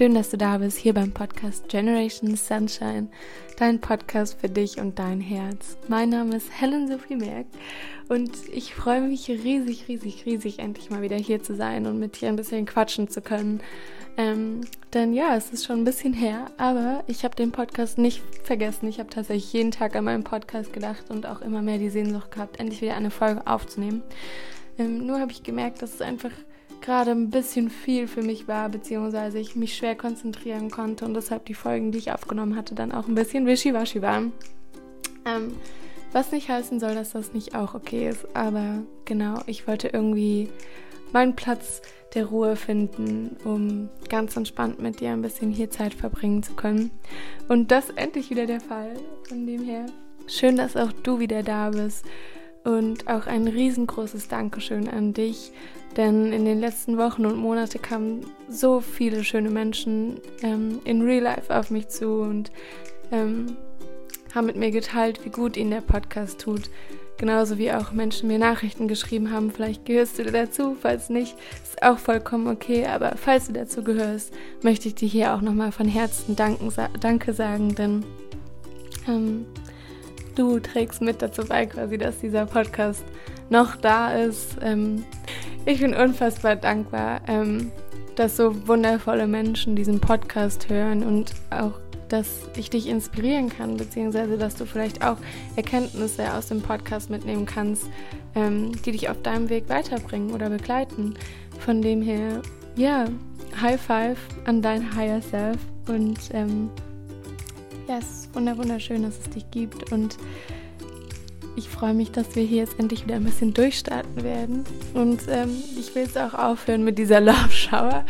Schön, dass du da bist, hier beim Podcast Generation Sunshine, dein Podcast für dich und dein Herz. Mein Name ist Helen Sophie Merck und ich freue mich riesig, riesig, riesig, endlich mal wieder hier zu sein und mit dir ein bisschen quatschen zu können. Ähm, denn ja, es ist schon ein bisschen her, aber ich habe den Podcast nicht vergessen. Ich habe tatsächlich jeden Tag an meinen Podcast gedacht und auch immer mehr die Sehnsucht gehabt, endlich wieder eine Folge aufzunehmen. Ähm, nur habe ich gemerkt, dass es einfach gerade ein bisschen viel für mich war, beziehungsweise ich mich schwer konzentrieren konnte und deshalb die Folgen, die ich aufgenommen hatte, dann auch ein bisschen wischiwaschi waren. Ähm, was nicht heißen soll, dass das nicht auch okay ist, aber genau, ich wollte irgendwie meinen Platz der Ruhe finden, um ganz entspannt mit dir ein bisschen hier Zeit verbringen zu können. Und das endlich wieder der Fall. Von dem her, schön, dass auch du wieder da bist. Und auch ein riesengroßes Dankeschön an dich, denn in den letzten Wochen und Monaten kamen so viele schöne Menschen ähm, in Real Life auf mich zu und ähm, haben mit mir geteilt, wie gut ihnen der Podcast tut. Genauso wie auch Menschen mir Nachrichten geschrieben haben. Vielleicht gehörst du dazu, falls nicht, ist auch vollkommen okay. Aber falls du dazu gehörst, möchte ich dir hier auch nochmal von Herzen Danke sagen, denn ähm, du trägst mit dazu bei, quasi, dass dieser Podcast noch da ist. Ähm, ich bin unfassbar dankbar, ähm, dass so wundervolle Menschen diesen Podcast hören und auch, dass ich dich inspirieren kann, beziehungsweise dass du vielleicht auch Erkenntnisse aus dem Podcast mitnehmen kannst, ähm, die dich auf deinem Weg weiterbringen oder begleiten. Von dem her, ja, High Five an dein Higher Self und ähm, ja, es ist wunderschön, dass es dich gibt und ich freue mich, dass wir hier jetzt endlich wieder ein bisschen durchstarten werden. Und ähm, ich will jetzt auch aufhören mit dieser Love Shower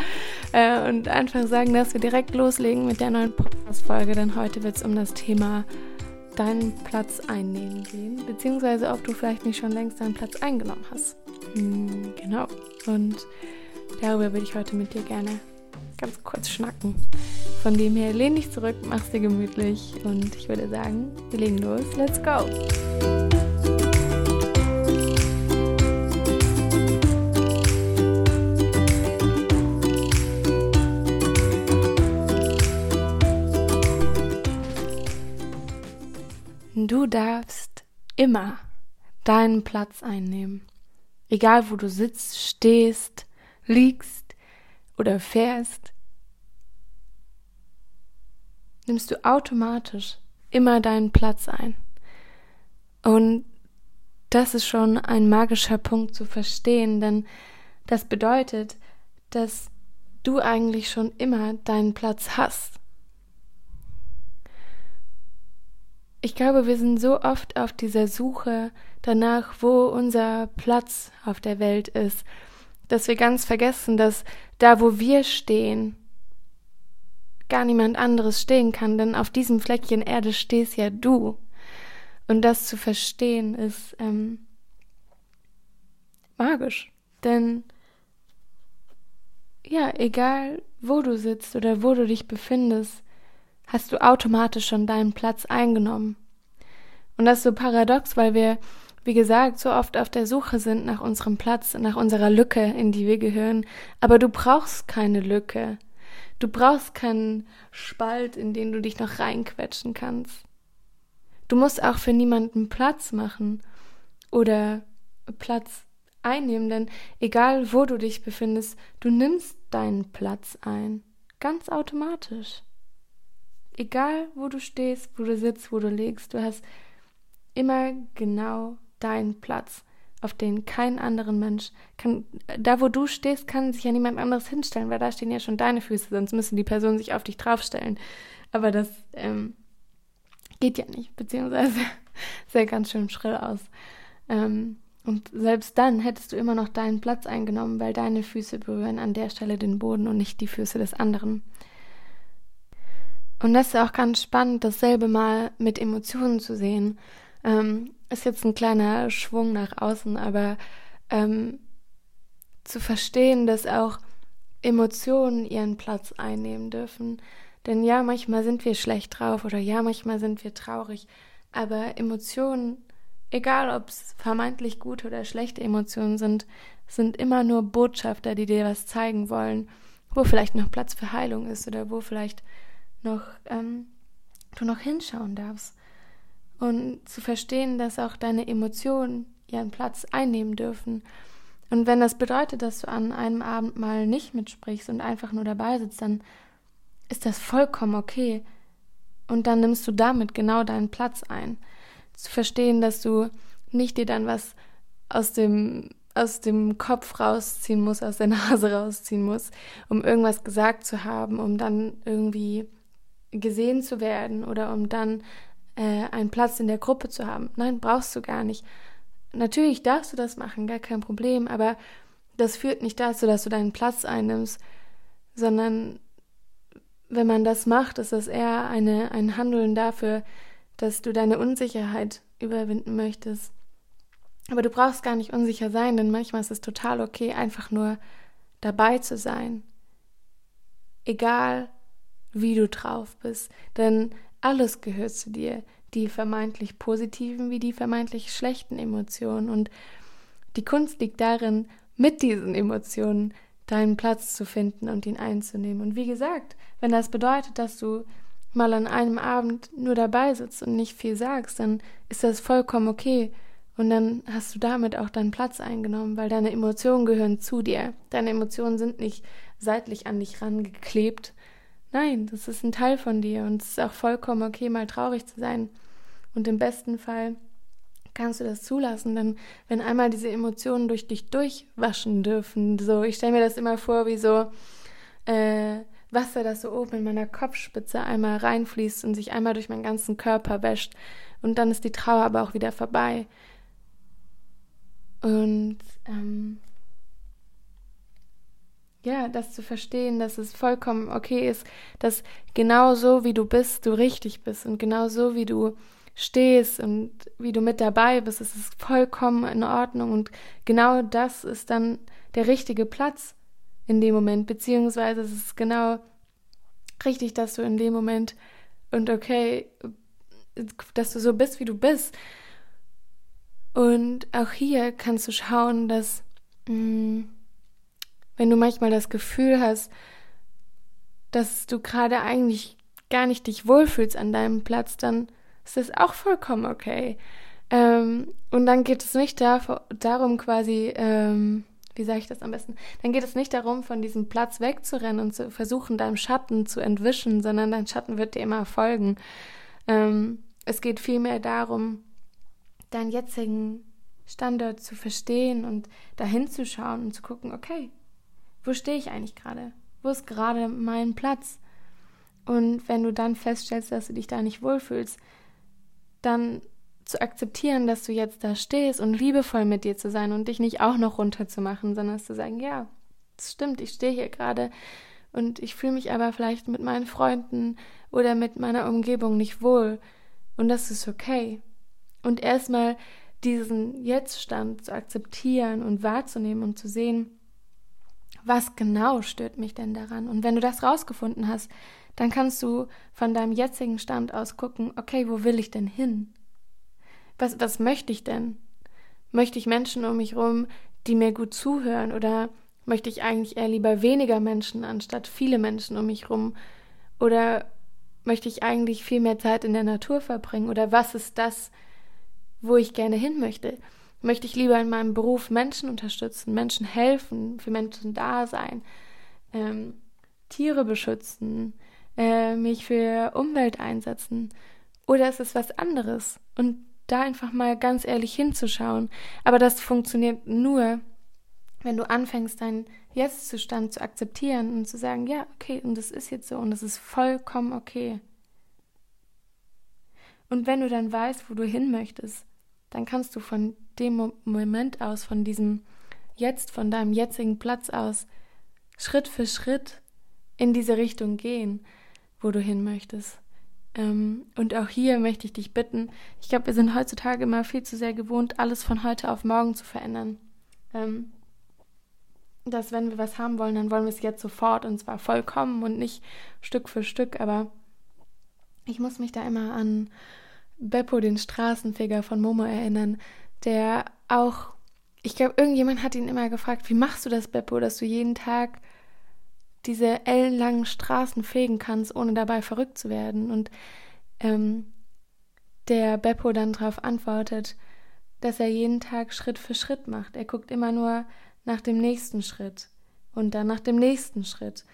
äh, und einfach sagen, dass wir direkt loslegen mit der neuen Podcast-Folge. Denn heute wird es um das Thema deinen Platz einnehmen gehen. Beziehungsweise ob du vielleicht nicht schon längst deinen Platz eingenommen hast. Hm, genau. Und darüber würde ich heute mit dir gerne ganz kurz schnacken. Von dem her lehn dich zurück, mach's dir gemütlich und ich würde sagen, wir legen los. Let's go! Du darfst immer deinen Platz einnehmen. Egal wo du sitzt, stehst, liegst oder fährst, nimmst du automatisch immer deinen Platz ein. Und das ist schon ein magischer Punkt zu verstehen, denn das bedeutet, dass du eigentlich schon immer deinen Platz hast. Ich glaube, wir sind so oft auf dieser Suche danach, wo unser Platz auf der Welt ist, dass wir ganz vergessen, dass da, wo wir stehen, gar niemand anderes stehen kann, denn auf diesem Fleckchen Erde stehst ja du. Und das zu verstehen ist ähm, magisch, denn ja, egal wo du sitzt oder wo du dich befindest, hast du automatisch schon deinen Platz eingenommen. Und das ist so paradox, weil wir, wie gesagt, so oft auf der Suche sind nach unserem Platz, nach unserer Lücke, in die wir gehören. Aber du brauchst keine Lücke. Du brauchst keinen Spalt, in den du dich noch reinquetschen kannst. Du musst auch für niemanden Platz machen oder Platz einnehmen, denn egal wo du dich befindest, du nimmst deinen Platz ein. Ganz automatisch egal wo du stehst, wo du sitzt, wo du liegst, du hast immer genau deinen Platz, auf den kein anderen Mensch kann. Da, wo du stehst, kann sich ja niemand anderes hinstellen, weil da stehen ja schon deine Füße, sonst müssen die Personen sich auf dich draufstellen. Aber das ähm, geht ja nicht, beziehungsweise sehr ganz schön schrill aus. Ähm, und selbst dann hättest du immer noch deinen Platz eingenommen, weil deine Füße berühren an der Stelle den Boden und nicht die Füße des anderen. Und das ist auch ganz spannend, dasselbe mal mit Emotionen zu sehen. Ähm, ist jetzt ein kleiner Schwung nach außen, aber ähm, zu verstehen, dass auch Emotionen ihren Platz einnehmen dürfen. Denn ja, manchmal sind wir schlecht drauf oder ja, manchmal sind wir traurig. Aber Emotionen, egal ob es vermeintlich gute oder schlechte Emotionen sind, sind immer nur Botschafter, die dir was zeigen wollen. wo vielleicht noch Platz für Heilung ist oder wo vielleicht noch ähm, du noch hinschauen darfst. Und zu verstehen, dass auch deine Emotionen ihren Platz einnehmen dürfen. Und wenn das bedeutet, dass du an einem Abend mal nicht mitsprichst und einfach nur dabei sitzt, dann ist das vollkommen okay. Und dann nimmst du damit genau deinen Platz ein. Zu verstehen, dass du nicht dir dann was aus dem aus dem Kopf rausziehen muss, aus der Nase rausziehen muss, um irgendwas gesagt zu haben, um dann irgendwie gesehen zu werden oder um dann äh, einen Platz in der Gruppe zu haben. Nein, brauchst du gar nicht. Natürlich darfst du das machen, gar kein Problem, aber das führt nicht dazu, dass du deinen Platz einnimmst, sondern wenn man das macht, ist das eher eine, ein Handeln dafür, dass du deine Unsicherheit überwinden möchtest aber du brauchst gar nicht unsicher sein, denn manchmal ist es total okay, einfach nur dabei zu sein. Egal, wie du drauf bist, denn alles gehört zu dir, die vermeintlich positiven wie die vermeintlich schlechten Emotionen. Und die Kunst liegt darin, mit diesen Emotionen deinen Platz zu finden und ihn einzunehmen. Und wie gesagt, wenn das bedeutet, dass du mal an einem Abend nur dabei sitzt und nicht viel sagst, dann ist das vollkommen okay. Und dann hast du damit auch deinen Platz eingenommen, weil deine Emotionen gehören zu dir. Deine Emotionen sind nicht seitlich an dich rangeklebt. Nein, das ist ein Teil von dir und es ist auch vollkommen okay, mal traurig zu sein. Und im besten Fall kannst du das zulassen, denn wenn einmal diese Emotionen durch dich durchwaschen dürfen, so, ich stelle mir das immer vor, wie so äh, Wasser, das so oben in meiner Kopfspitze einmal reinfließt und sich einmal durch meinen ganzen Körper wäscht. Und dann ist die Trauer aber auch wieder vorbei. Und ähm, ja, das zu verstehen, dass es vollkommen okay ist, dass genau so wie du bist, du richtig bist und genau so wie du stehst und wie du mit dabei bist, ist es vollkommen in Ordnung und genau das ist dann der richtige Platz in dem Moment, beziehungsweise es ist genau richtig, dass du in dem Moment und okay, dass du so bist, wie du bist. Und auch hier kannst du schauen, dass mh, mm, wenn du manchmal das Gefühl hast, dass du gerade eigentlich gar nicht dich wohlfühlst an deinem Platz, dann ist das auch vollkommen okay. Ähm, und dann geht es nicht da, darum quasi, ähm, wie sage ich das am besten? Dann geht es nicht darum, von diesem Platz wegzurennen und zu versuchen, deinem Schatten zu entwischen, sondern dein Schatten wird dir immer folgen. Ähm, es geht vielmehr darum, deinen jetzigen Standort zu verstehen und dahin zu schauen und zu gucken, okay, wo stehe ich eigentlich gerade? Wo ist gerade mein Platz? Und wenn du dann feststellst, dass du dich da nicht wohlfühlst, dann zu akzeptieren, dass du jetzt da stehst und liebevoll mit dir zu sein und dich nicht auch noch runterzumachen, sondern zu sagen, ja, das stimmt, ich stehe hier gerade und ich fühle mich aber vielleicht mit meinen Freunden oder mit meiner Umgebung nicht wohl und das ist okay und erstmal diesen Jetztstand zu akzeptieren und wahrzunehmen und zu sehen, was genau stört mich denn daran? Und wenn du das rausgefunden hast, dann kannst du von deinem jetzigen Stand aus gucken, okay, wo will ich denn hin? Was, was möchte ich denn? Möchte ich Menschen um mich herum, die mir gut zuhören? Oder möchte ich eigentlich eher lieber weniger Menschen anstatt viele Menschen um mich herum? Oder möchte ich eigentlich viel mehr Zeit in der Natur verbringen? Oder was ist das, wo ich gerne hin möchte. Möchte ich lieber in meinem Beruf Menschen unterstützen, Menschen helfen, für Menschen da sein, ähm, Tiere beschützen, äh, mich für Umwelt einsetzen? Oder ist es was anderes? Und da einfach mal ganz ehrlich hinzuschauen. Aber das funktioniert nur, wenn du anfängst, deinen Jetzt-Zustand zu akzeptieren und zu sagen, ja, okay, und das ist jetzt so und das ist vollkommen okay. Und wenn du dann weißt, wo du hin möchtest, dann kannst du von dem Moment aus, von diesem Jetzt, von deinem jetzigen Platz aus, Schritt für Schritt in diese Richtung gehen, wo du hin möchtest. Ähm, und auch hier möchte ich dich bitten, ich glaube, wir sind heutzutage immer viel zu sehr gewohnt, alles von heute auf morgen zu verändern. Ähm, dass wenn wir was haben wollen, dann wollen wir es jetzt sofort und zwar vollkommen und nicht Stück für Stück, aber ich muss mich da immer an Beppo, den Straßenfeger von Momo, erinnern, der auch, ich glaube, irgendjemand hat ihn immer gefragt, wie machst du das, Beppo, dass du jeden Tag diese ellenlangen Straßen fegen kannst, ohne dabei verrückt zu werden. Und ähm, der Beppo dann darauf antwortet, dass er jeden Tag Schritt für Schritt macht. Er guckt immer nur nach dem nächsten Schritt und dann nach dem nächsten Schritt.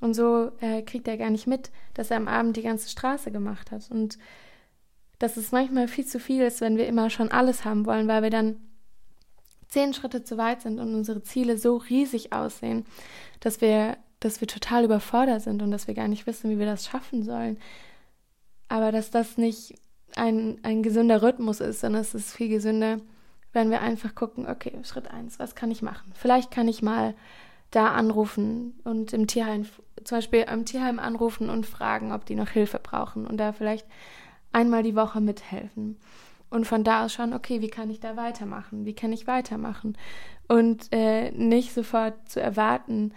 Und so äh, kriegt er gar nicht mit, dass er am Abend die ganze Straße gemacht hat. Und dass es manchmal viel zu viel ist, wenn wir immer schon alles haben wollen, weil wir dann zehn Schritte zu weit sind und unsere Ziele so riesig aussehen, dass wir, dass wir total überfordert sind und dass wir gar nicht wissen, wie wir das schaffen sollen. Aber dass das nicht ein, ein gesunder Rhythmus ist, sondern es ist viel gesünder, wenn wir einfach gucken, okay, Schritt eins, was kann ich machen? Vielleicht kann ich mal da anrufen und im Tierheim, zum Beispiel am Tierheim anrufen und fragen, ob die noch Hilfe brauchen und da vielleicht einmal die Woche mithelfen. Und von da aus schauen, okay, wie kann ich da weitermachen? Wie kann ich weitermachen? Und äh, nicht sofort zu erwarten,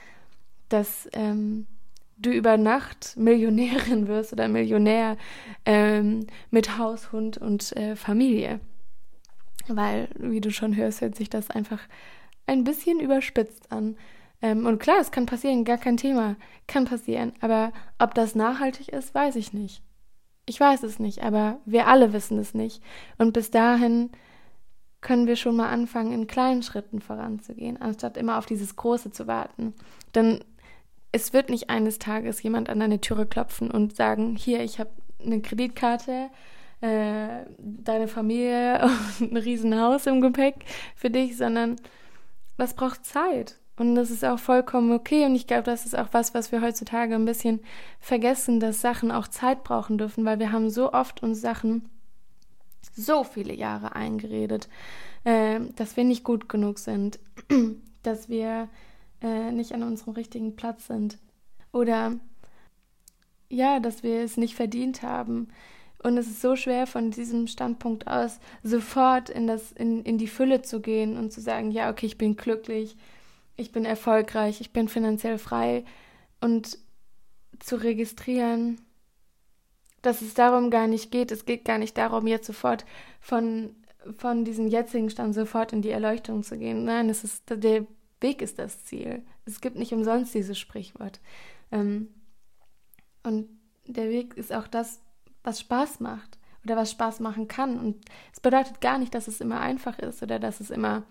dass ähm, du über Nacht Millionärin wirst oder Millionär ähm, mit Haus, Hund und äh, Familie. Weil, wie du schon hörst, hört sich das einfach ein bisschen überspitzt an. Ähm, und klar, es kann passieren, gar kein Thema, kann passieren. Aber ob das nachhaltig ist, weiß ich nicht. Ich weiß es nicht, aber wir alle wissen es nicht. Und bis dahin können wir schon mal anfangen, in kleinen Schritten voranzugehen, anstatt immer auf dieses Große zu warten. Denn es wird nicht eines Tages jemand an deine Türe klopfen und sagen, hier, ich habe eine Kreditkarte, äh, deine Familie und ein Riesenhaus im Gepäck für dich, sondern das braucht Zeit. Und das ist auch vollkommen okay. Und ich glaube, das ist auch was, was wir heutzutage ein bisschen vergessen, dass Sachen auch Zeit brauchen dürfen, weil wir haben so oft uns Sachen so viele Jahre eingeredet, äh, dass wir nicht gut genug sind, dass wir äh, nicht an unserem richtigen Platz sind. Oder ja, dass wir es nicht verdient haben. Und es ist so schwer, von diesem Standpunkt aus sofort in, das, in, in die Fülle zu gehen und zu sagen, ja, okay, ich bin glücklich, ich bin erfolgreich, ich bin finanziell frei und zu registrieren, dass es darum gar nicht geht. Es geht gar nicht darum, jetzt sofort von, von diesem jetzigen Stand sofort in die Erleuchtung zu gehen. Nein, es ist, der Weg ist das Ziel. Es gibt nicht umsonst dieses Sprichwort. Ähm, und der Weg ist auch das, was Spaß macht oder was Spaß machen kann. Und es bedeutet gar nicht, dass es immer einfach ist oder dass es immer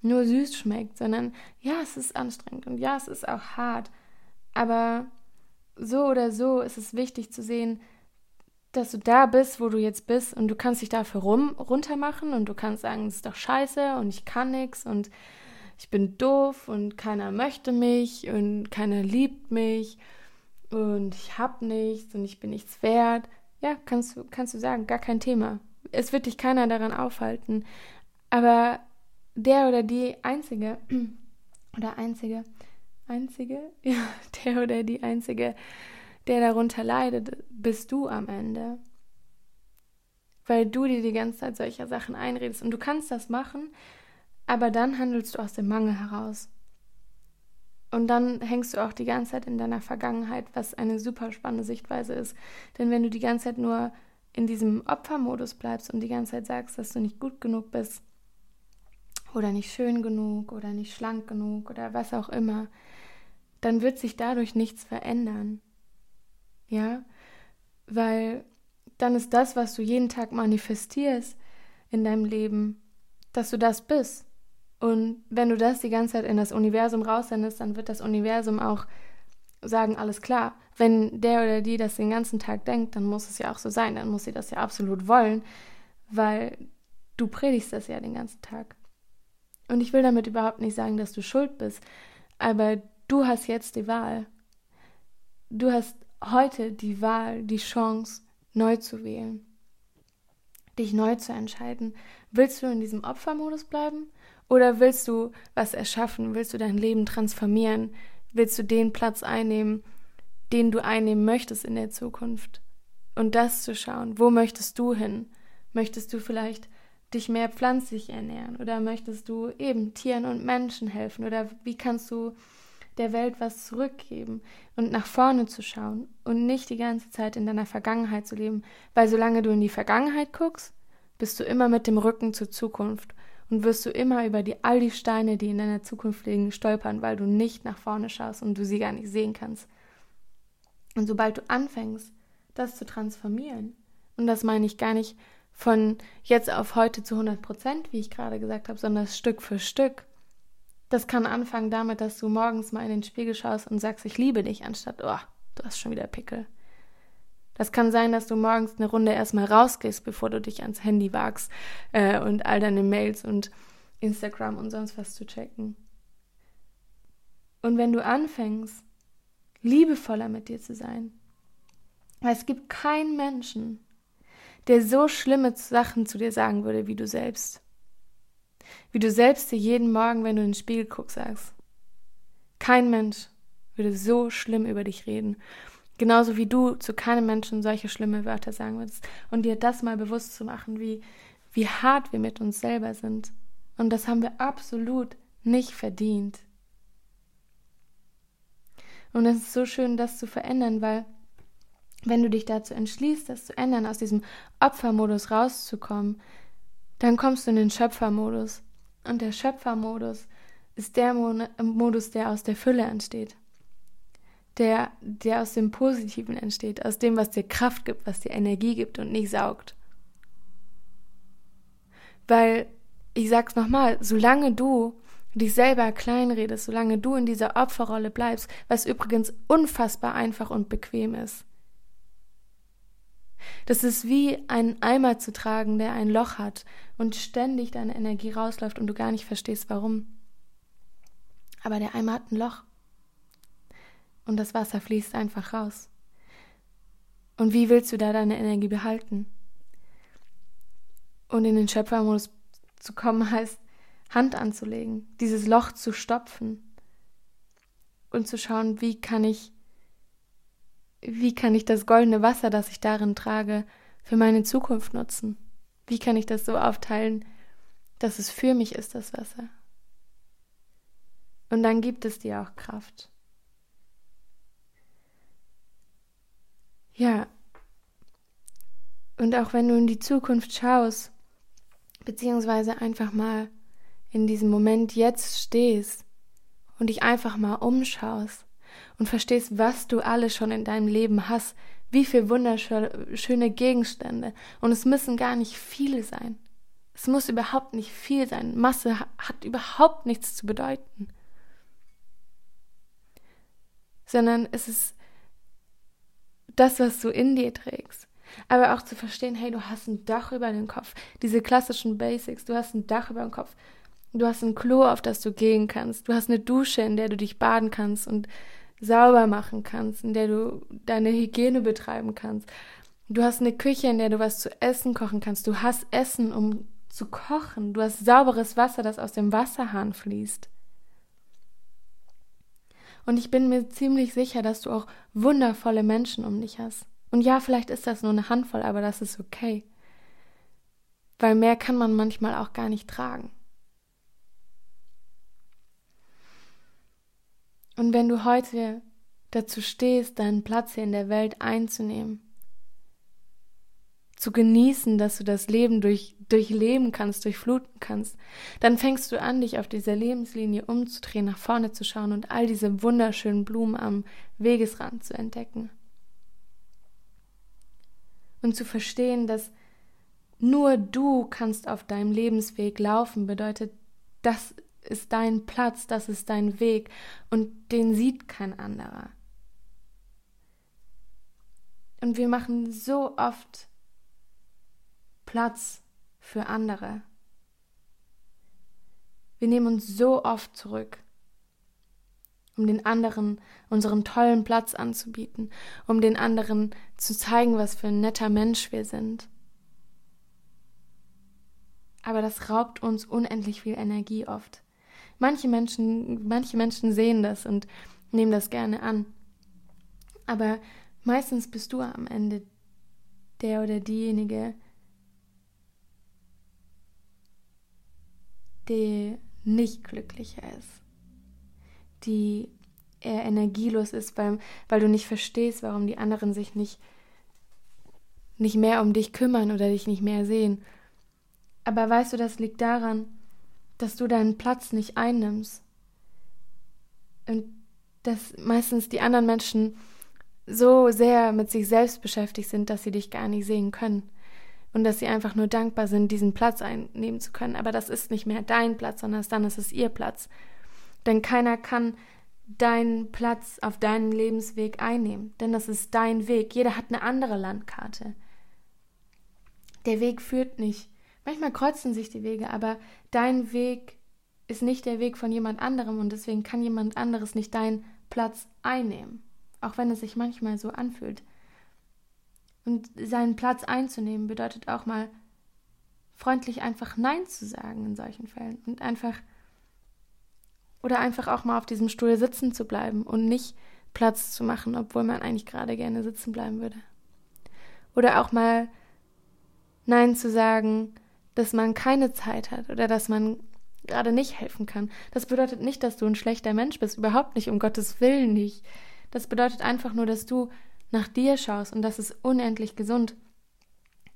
nur süß schmeckt, sondern ja, es ist anstrengend und ja, es ist auch hart. Aber so oder so ist es wichtig zu sehen, dass du da bist, wo du jetzt bist und du kannst dich dafür rum runtermachen und du kannst sagen, es ist doch scheiße und ich kann nichts und ich bin doof und keiner möchte mich und keiner liebt mich und ich hab nichts und ich bin nichts wert. Ja, kannst du kannst du sagen, gar kein Thema. Es wird dich keiner daran aufhalten, aber der oder die Einzige oder Einzige, Einzige, ja, der oder die Einzige, der darunter leidet, bist du am Ende. Weil du dir die ganze Zeit solcher Sachen einredest. Und du kannst das machen, aber dann handelst du aus dem Mangel heraus. Und dann hängst du auch die ganze Zeit in deiner Vergangenheit, was eine super spannende Sichtweise ist. Denn wenn du die ganze Zeit nur in diesem Opfermodus bleibst und die ganze Zeit sagst, dass du nicht gut genug bist, oder nicht schön genug oder nicht schlank genug oder was auch immer, dann wird sich dadurch nichts verändern. Ja, weil dann ist das, was du jeden Tag manifestierst in deinem Leben, dass du das bist. Und wenn du das die ganze Zeit in das Universum raussendest, dann wird das Universum auch sagen, alles klar. Wenn der oder die das den ganzen Tag denkt, dann muss es ja auch so sein, dann muss sie das ja absolut wollen, weil du predigst das ja den ganzen Tag. Und ich will damit überhaupt nicht sagen, dass du schuld bist, aber du hast jetzt die Wahl. Du hast heute die Wahl, die Chance, neu zu wählen, dich neu zu entscheiden. Willst du in diesem Opfermodus bleiben oder willst du was erschaffen? Willst du dein Leben transformieren? Willst du den Platz einnehmen, den du einnehmen möchtest in der Zukunft? Und das zu schauen, wo möchtest du hin? Möchtest du vielleicht dich mehr pflanzlich ernähren? Oder möchtest du eben Tieren und Menschen helfen? Oder wie kannst du der Welt was zurückgeben und nach vorne zu schauen und nicht die ganze Zeit in deiner Vergangenheit zu leben? Weil solange du in die Vergangenheit guckst, bist du immer mit dem Rücken zur Zukunft und wirst du immer über die, all die Steine, die in deiner Zukunft liegen, stolpern, weil du nicht nach vorne schaust und du sie gar nicht sehen kannst. Und sobald du anfängst, das zu transformieren, und das meine ich gar nicht von jetzt auf heute zu 100 Prozent, wie ich gerade gesagt habe, sondern Stück für Stück. Das kann anfangen damit, dass du morgens mal in den Spiegel schaust und sagst, ich liebe dich, anstatt, oh, du hast schon wieder Pickel. Das kann sein, dass du morgens eine Runde erstmal rausgehst, bevor du dich ans Handy wagst äh, und all deine Mails und Instagram und sonst was zu checken. Und wenn du anfängst, liebevoller mit dir zu sein, weil es gibt keinen Menschen, der so schlimme Sachen zu dir sagen würde wie du selbst. Wie du selbst dir jeden Morgen, wenn du in den Spiegel guckst, sagst. Kein Mensch würde so schlimm über dich reden. Genauso wie du zu keinem Menschen solche schlimme Wörter sagen würdest. Und dir das mal bewusst zu machen, wie, wie hart wir mit uns selber sind. Und das haben wir absolut nicht verdient. Und es ist so schön, das zu verändern, weil wenn du dich dazu entschließt, das zu ändern, aus diesem Opfermodus rauszukommen, dann kommst du in den Schöpfermodus. Und der Schöpfermodus ist der Modus, der aus der Fülle entsteht der, der aus dem Positiven entsteht, aus dem, was dir Kraft gibt, was dir Energie gibt und nicht saugt. Weil, ich sag's nochmal, solange du dich selber kleinredest, solange du in dieser Opferrolle bleibst, was übrigens unfassbar einfach und bequem ist. Das ist wie einen Eimer zu tragen, der ein Loch hat und ständig deine Energie rausläuft und du gar nicht verstehst, warum. Aber der Eimer hat ein Loch und das Wasser fließt einfach raus. Und wie willst du da deine Energie behalten? Und in den Schöpfermodus zu kommen heißt, Hand anzulegen, dieses Loch zu stopfen und zu schauen, wie kann ich, wie kann ich das goldene Wasser, das ich darin trage, für meine Zukunft nutzen? Wie kann ich das so aufteilen, dass es für mich ist, das Wasser? Und dann gibt es dir auch Kraft. Ja. Und auch wenn du in die Zukunft schaust, beziehungsweise einfach mal in diesem Moment jetzt stehst und dich einfach mal umschaust und verstehst, was du alles schon in deinem Leben hast, wie viele wunderschöne Gegenstände. Und es müssen gar nicht viele sein. Es muss überhaupt nicht viel sein. Masse hat überhaupt nichts zu bedeuten. Sondern es ist das, was du in dir trägst. Aber auch zu verstehen, hey, du hast ein Dach über den Kopf. Diese klassischen Basics, du hast ein Dach über dem Kopf. Du hast ein Klo, auf das du gehen kannst. Du hast eine Dusche, in der du dich baden kannst und sauber machen kannst, in der du deine Hygiene betreiben kannst. Du hast eine Küche, in der du was zu essen kochen kannst. Du hast Essen, um zu kochen. Du hast sauberes Wasser, das aus dem Wasserhahn fließt. Und ich bin mir ziemlich sicher, dass du auch wundervolle Menschen um dich hast. Und ja, vielleicht ist das nur eine Handvoll, aber das ist okay. Weil mehr kann man manchmal auch gar nicht tragen. Und wenn du heute dazu stehst, deinen Platz hier in der Welt einzunehmen, zu genießen, dass du das Leben durch, durchleben kannst, durchfluten kannst, dann fängst du an, dich auf dieser Lebenslinie umzudrehen, nach vorne zu schauen und all diese wunderschönen Blumen am Wegesrand zu entdecken. Und zu verstehen, dass nur du kannst auf deinem Lebensweg laufen, bedeutet, das ist dein Platz, das ist dein Weg und den sieht kein anderer. Und wir machen so oft Platz für andere. Wir nehmen uns so oft zurück, um den anderen unseren tollen Platz anzubieten, um den anderen zu zeigen, was für ein netter Mensch wir sind. Aber das raubt uns unendlich viel Energie oft. Manche Menschen, manche Menschen sehen das und nehmen das gerne an. Aber meistens bist du am Ende der oder diejenige, die nicht glücklicher ist, die eher energielos ist, weil, weil du nicht verstehst, warum die anderen sich nicht, nicht mehr um dich kümmern oder dich nicht mehr sehen. Aber weißt du, das liegt daran, dass du deinen Platz nicht einnimmst. Und dass meistens die anderen Menschen so sehr mit sich selbst beschäftigt sind, dass sie dich gar nicht sehen können. Und dass sie einfach nur dankbar sind, diesen Platz einnehmen zu können. Aber das ist nicht mehr dein Platz, sondern dann ist es ihr Platz. Denn keiner kann deinen Platz auf deinem Lebensweg einnehmen. Denn das ist dein Weg. Jeder hat eine andere Landkarte. Der Weg führt nicht. Manchmal kreuzen sich die Wege, aber dein Weg ist nicht der Weg von jemand anderem und deswegen kann jemand anderes nicht deinen Platz einnehmen auch wenn es sich manchmal so anfühlt. Und seinen Platz einzunehmen bedeutet auch mal freundlich einfach Nein zu sagen in solchen Fällen und einfach oder einfach auch mal auf diesem Stuhl sitzen zu bleiben und nicht Platz zu machen, obwohl man eigentlich gerade gerne sitzen bleiben würde. Oder auch mal Nein zu sagen, dass man keine Zeit hat oder dass man gerade nicht helfen kann. Das bedeutet nicht, dass du ein schlechter Mensch bist, überhaupt nicht, um Gottes Willen nicht. Das bedeutet einfach nur, dass du nach dir schaust und das ist unendlich gesund.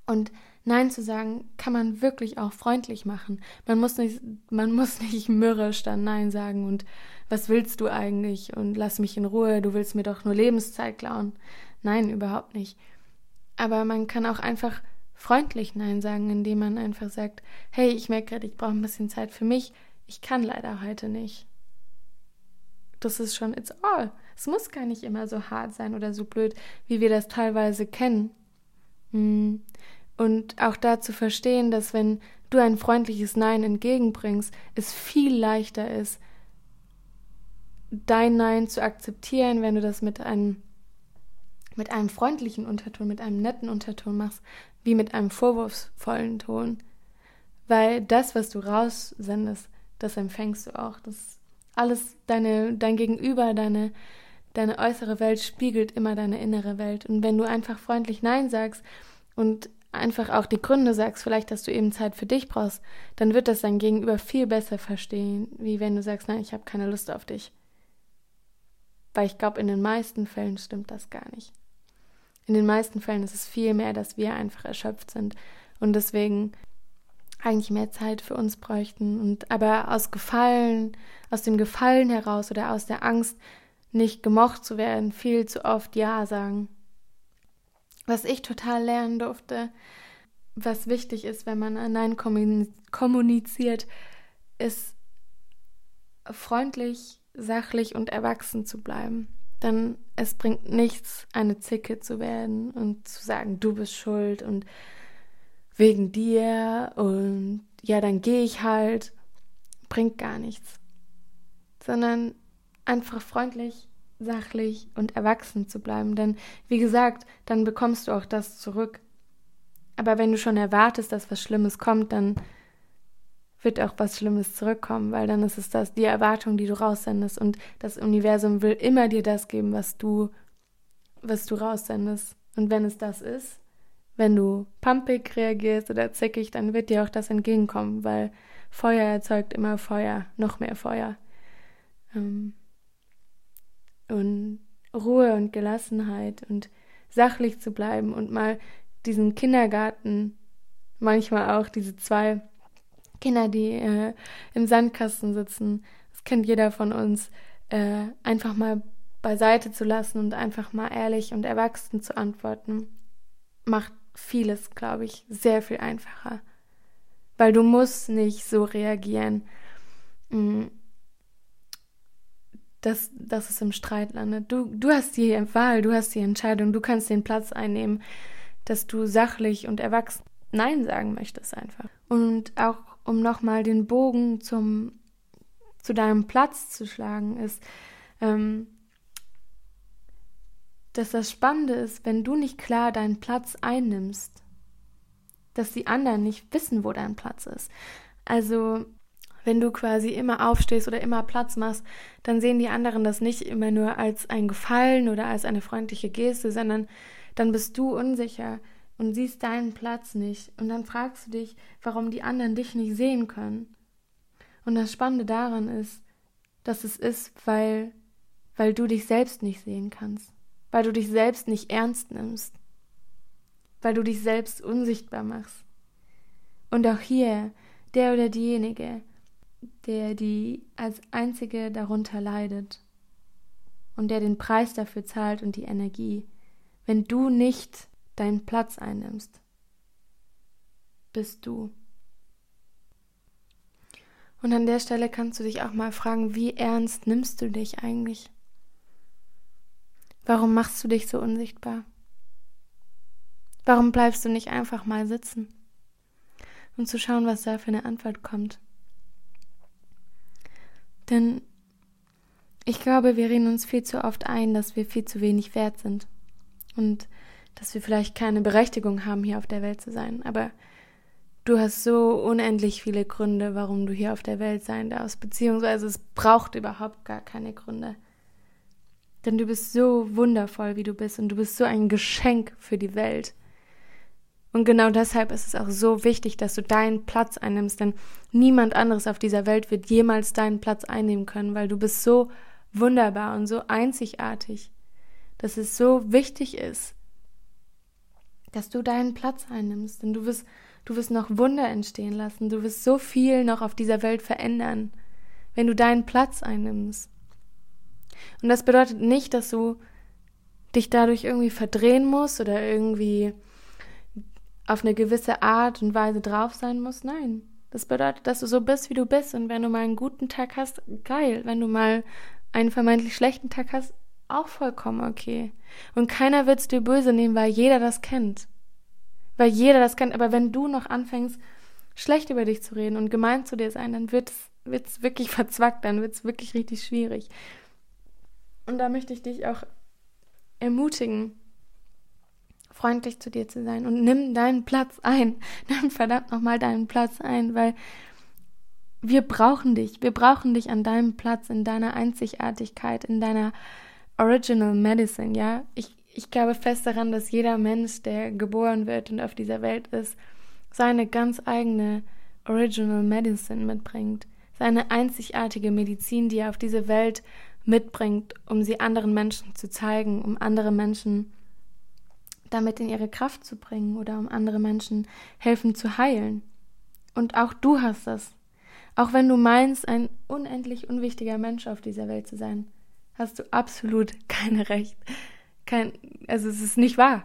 Und Nein zu sagen, kann man wirklich auch freundlich machen. Man muss nicht, man muss nicht mürrisch dann Nein sagen und was willst du eigentlich und lass mich in Ruhe, du willst mir doch nur Lebenszeit klauen. Nein, überhaupt nicht. Aber man kann auch einfach freundlich Nein sagen, indem man einfach sagt, hey, ich merke gerade, ich brauche ein bisschen Zeit für mich, ich kann leider heute nicht. Das ist schon, it's all. Es muss gar nicht immer so hart sein oder so blöd, wie wir das teilweise kennen. Hm. Und auch da zu verstehen, dass wenn du ein freundliches Nein entgegenbringst, es viel leichter ist, dein Nein zu akzeptieren, wenn du das mit einem mit einem freundlichen Unterton, mit einem netten Unterton machst, wie mit einem vorwurfsvollen Ton. Weil das, was du raussendest, das empfängst du auch. Das alles, deine, dein Gegenüber, deine, deine äußere Welt spiegelt immer deine innere Welt. Und wenn du einfach freundlich Nein sagst und einfach auch die Gründe sagst, vielleicht, dass du eben Zeit für dich brauchst, dann wird das dein Gegenüber viel besser verstehen, wie wenn du sagst, nein, ich habe keine Lust auf dich. Weil ich glaube, in den meisten Fällen stimmt das gar nicht. In den meisten Fällen ist es viel mehr, dass wir einfach erschöpft sind und deswegen eigentlich mehr Zeit für uns bräuchten und aber aus Gefallen, aus dem Gefallen heraus oder aus der Angst, nicht gemocht zu werden, viel zu oft Ja sagen. Was ich total lernen durfte, was wichtig ist, wenn man Nein kommuniziert, ist freundlich, sachlich und erwachsen zu bleiben. Denn es bringt nichts, eine Zicke zu werden und zu sagen, du bist schuld und wegen dir und ja, dann gehe ich halt, bringt gar nichts. Sondern einfach freundlich, sachlich und erwachsen zu bleiben. Denn wie gesagt, dann bekommst du auch das zurück. Aber wenn du schon erwartest, dass was Schlimmes kommt, dann wird auch was Schlimmes zurückkommen, weil dann ist es das, die Erwartung, die du raussendest. Und das Universum will immer dir das geben, was du, was du raussendest. Und wenn es das ist, wenn du pumpig reagierst oder zickig, dann wird dir auch das entgegenkommen, weil Feuer erzeugt immer Feuer, noch mehr Feuer. Ähm, und Ruhe und Gelassenheit und sachlich zu bleiben und mal diesen Kindergarten, manchmal auch diese zwei Kinder, die äh, im Sandkasten sitzen, das kennt jeder von uns, äh, einfach mal beiseite zu lassen und einfach mal ehrlich und erwachsen zu antworten, macht vieles, glaube ich, sehr viel einfacher. Weil du musst nicht so reagieren, mm, dass, dass es im Streit landet. Du, du hast die Wahl, du hast die Entscheidung, du kannst den Platz einnehmen, dass du sachlich und erwachsen Nein sagen möchtest einfach. Und auch um nochmal den Bogen zum, zu deinem Platz zu schlagen, ist, ähm, dass das Spannende ist, wenn du nicht klar deinen Platz einnimmst, dass die anderen nicht wissen, wo dein Platz ist. Also, wenn du quasi immer aufstehst oder immer Platz machst, dann sehen die anderen das nicht immer nur als ein Gefallen oder als eine freundliche Geste, sondern dann bist du unsicher und siehst deinen Platz nicht. Und dann fragst du dich, warum die anderen dich nicht sehen können. Und das Spannende daran ist, dass es ist, weil, weil du dich selbst nicht sehen kannst weil du dich selbst nicht ernst nimmst, weil du dich selbst unsichtbar machst. Und auch hier, der oder diejenige, der die als einzige darunter leidet und der den Preis dafür zahlt und die Energie, wenn du nicht deinen Platz einnimmst, bist du. Und an der Stelle kannst du dich auch mal fragen, wie ernst nimmst du dich eigentlich? Warum machst du dich so unsichtbar? Warum bleibst du nicht einfach mal sitzen und zu schauen, was da für eine Antwort kommt? Denn ich glaube, wir reden uns viel zu oft ein, dass wir viel zu wenig wert sind und dass wir vielleicht keine Berechtigung haben, hier auf der Welt zu sein. Aber du hast so unendlich viele Gründe, warum du hier auf der Welt sein darfst, beziehungsweise es braucht überhaupt gar keine Gründe. Denn du bist so wundervoll, wie du bist, und du bist so ein Geschenk für die Welt. Und genau deshalb ist es auch so wichtig, dass du deinen Platz einnimmst, denn niemand anderes auf dieser Welt wird jemals deinen Platz einnehmen können, weil du bist so wunderbar und so einzigartig, dass es so wichtig ist, dass du deinen Platz einnimmst, denn du wirst, du wirst noch Wunder entstehen lassen, du wirst so viel noch auf dieser Welt verändern, wenn du deinen Platz einnimmst. Und das bedeutet nicht, dass du dich dadurch irgendwie verdrehen musst oder irgendwie auf eine gewisse Art und Weise drauf sein musst. Nein. Das bedeutet, dass du so bist, wie du bist. Und wenn du mal einen guten Tag hast, geil. Wenn du mal einen vermeintlich schlechten Tag hast, auch vollkommen okay. Und keiner wird es dir böse nehmen, weil jeder das kennt. Weil jeder das kennt. Aber wenn du noch anfängst, schlecht über dich zu reden und gemein zu dir sein, dann wird es wirklich verzwackt, dann wird es wirklich richtig schwierig. Und da möchte ich dich auch ermutigen, freundlich zu dir zu sein und nimm deinen Platz ein. Nimm verdammt nochmal deinen Platz ein, weil wir brauchen dich. Wir brauchen dich an deinem Platz, in deiner Einzigartigkeit, in deiner Original Medicine, ja. Ich, ich glaube fest daran, dass jeder Mensch, der geboren wird und auf dieser Welt ist, seine ganz eigene Original Medicine mitbringt. Seine einzigartige Medizin, die er auf diese Welt mitbringt, um sie anderen Menschen zu zeigen, um andere Menschen damit in ihre Kraft zu bringen oder um andere Menschen helfen zu heilen. Und auch du hast das. Auch wenn du meinst, ein unendlich unwichtiger Mensch auf dieser Welt zu sein, hast du absolut keine Recht. Kein, also es ist nicht wahr.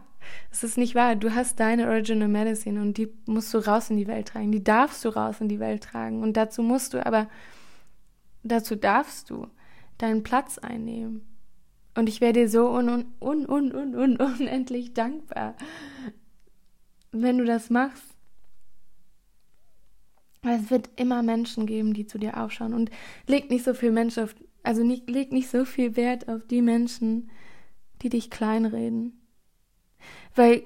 Es ist nicht wahr. Du hast deine Original Medicine und die musst du raus in die Welt tragen. Die darfst du raus in die Welt tragen. Und dazu musst du aber, dazu darfst du deinen Platz einnehmen. Und ich wäre dir so un, un, un, un, un, un, unendlich dankbar, wenn du das machst. Weil es wird immer Menschen geben, die zu dir aufschauen. Und leg nicht so viel Mensch auf, also nicht, leg nicht so viel Wert auf die Menschen, die dich kleinreden. Weil,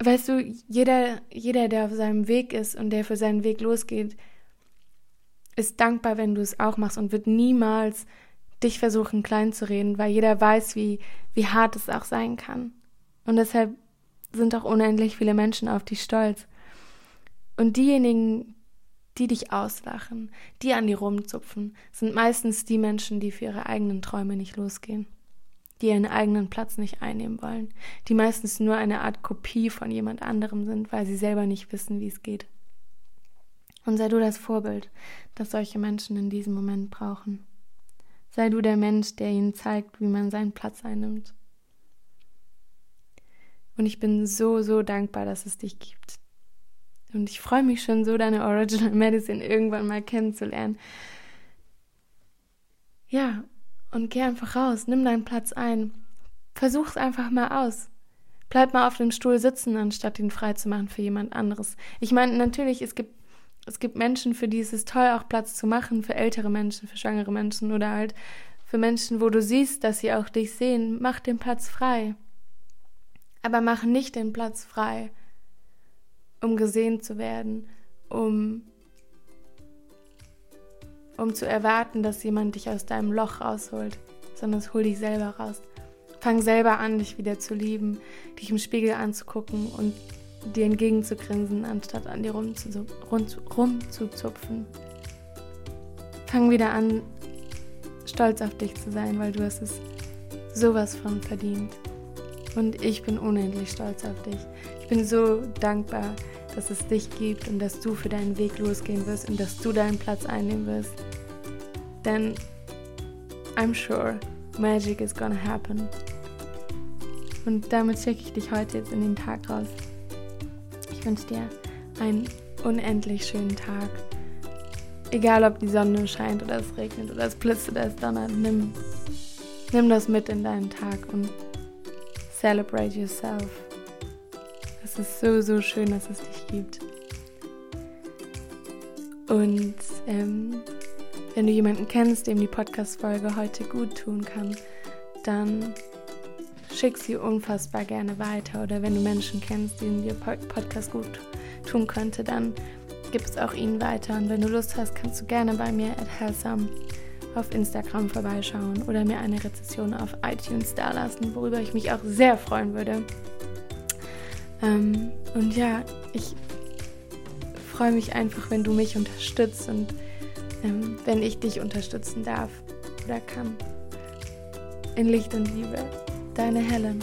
weißt du, jeder, jeder, der auf seinem Weg ist und der für seinen Weg losgeht, ist dankbar, wenn du es auch machst und wird niemals dich versuchen klein zu reden, weil jeder weiß, wie, wie hart es auch sein kann. Und deshalb sind auch unendlich viele Menschen auf dich stolz. Und diejenigen, die dich auslachen, die an dir rumzupfen, sind meistens die Menschen, die für ihre eigenen Träume nicht losgehen, die ihren eigenen Platz nicht einnehmen wollen, die meistens nur eine Art Kopie von jemand anderem sind, weil sie selber nicht wissen, wie es geht. Und sei du das Vorbild, das solche Menschen in diesem Moment brauchen. Sei du der Mensch, der ihnen zeigt, wie man seinen Platz einnimmt. Und ich bin so, so dankbar, dass es dich gibt. Und ich freue mich schon so, deine Original Medicine irgendwann mal kennenzulernen. Ja, und geh einfach raus, nimm deinen Platz ein. Versuch's einfach mal aus. Bleib mal auf dem Stuhl sitzen, anstatt ihn frei zu machen für jemand anderes. Ich meine, natürlich, es gibt es gibt Menschen, für die ist es toll, auch Platz zu machen, für ältere Menschen, für schwangere Menschen oder halt für Menschen, wo du siehst, dass sie auch dich sehen. Mach den Platz frei. Aber mach nicht den Platz frei, um gesehen zu werden, um, um zu erwarten, dass jemand dich aus deinem Loch rausholt, sondern hol dich selber raus. Fang selber an, dich wieder zu lieben, dich im Spiegel anzugucken und dir entgegenzugrinsen, anstatt an dir rumzuzupfen. Fang wieder an, stolz auf dich zu sein, weil du hast es sowas von verdient. Und ich bin unendlich stolz auf dich. Bin so dankbar, dass es dich gibt und dass du für deinen Weg losgehen wirst und dass du deinen Platz einnehmen wirst. Denn I'm sure magic is gonna happen. Und damit schicke ich dich heute jetzt in den Tag raus. Ich wünsche dir einen unendlich schönen Tag. Egal ob die Sonne scheint oder es regnet oder es blitzt oder es donnert, nimm, nimm das mit in deinen Tag und celebrate yourself. Es ist so, so schön, dass es dich gibt. Und ähm, wenn du jemanden kennst, dem die Podcast-Folge heute gut tun kann, dann schick sie unfassbar gerne weiter. Oder wenn du Menschen kennst, denen dir Podcast gut tun könnte, dann gib es auch ihnen weiter. Und wenn du Lust hast, kannst du gerne bei mir at Hellsam auf Instagram vorbeischauen oder mir eine Rezession auf iTunes dalassen, worüber ich mich auch sehr freuen würde. Ähm, und ja, ich freue mich einfach, wenn du mich unterstützt und ähm, wenn ich dich unterstützen darf oder kann. In Licht und Liebe, deine Helen.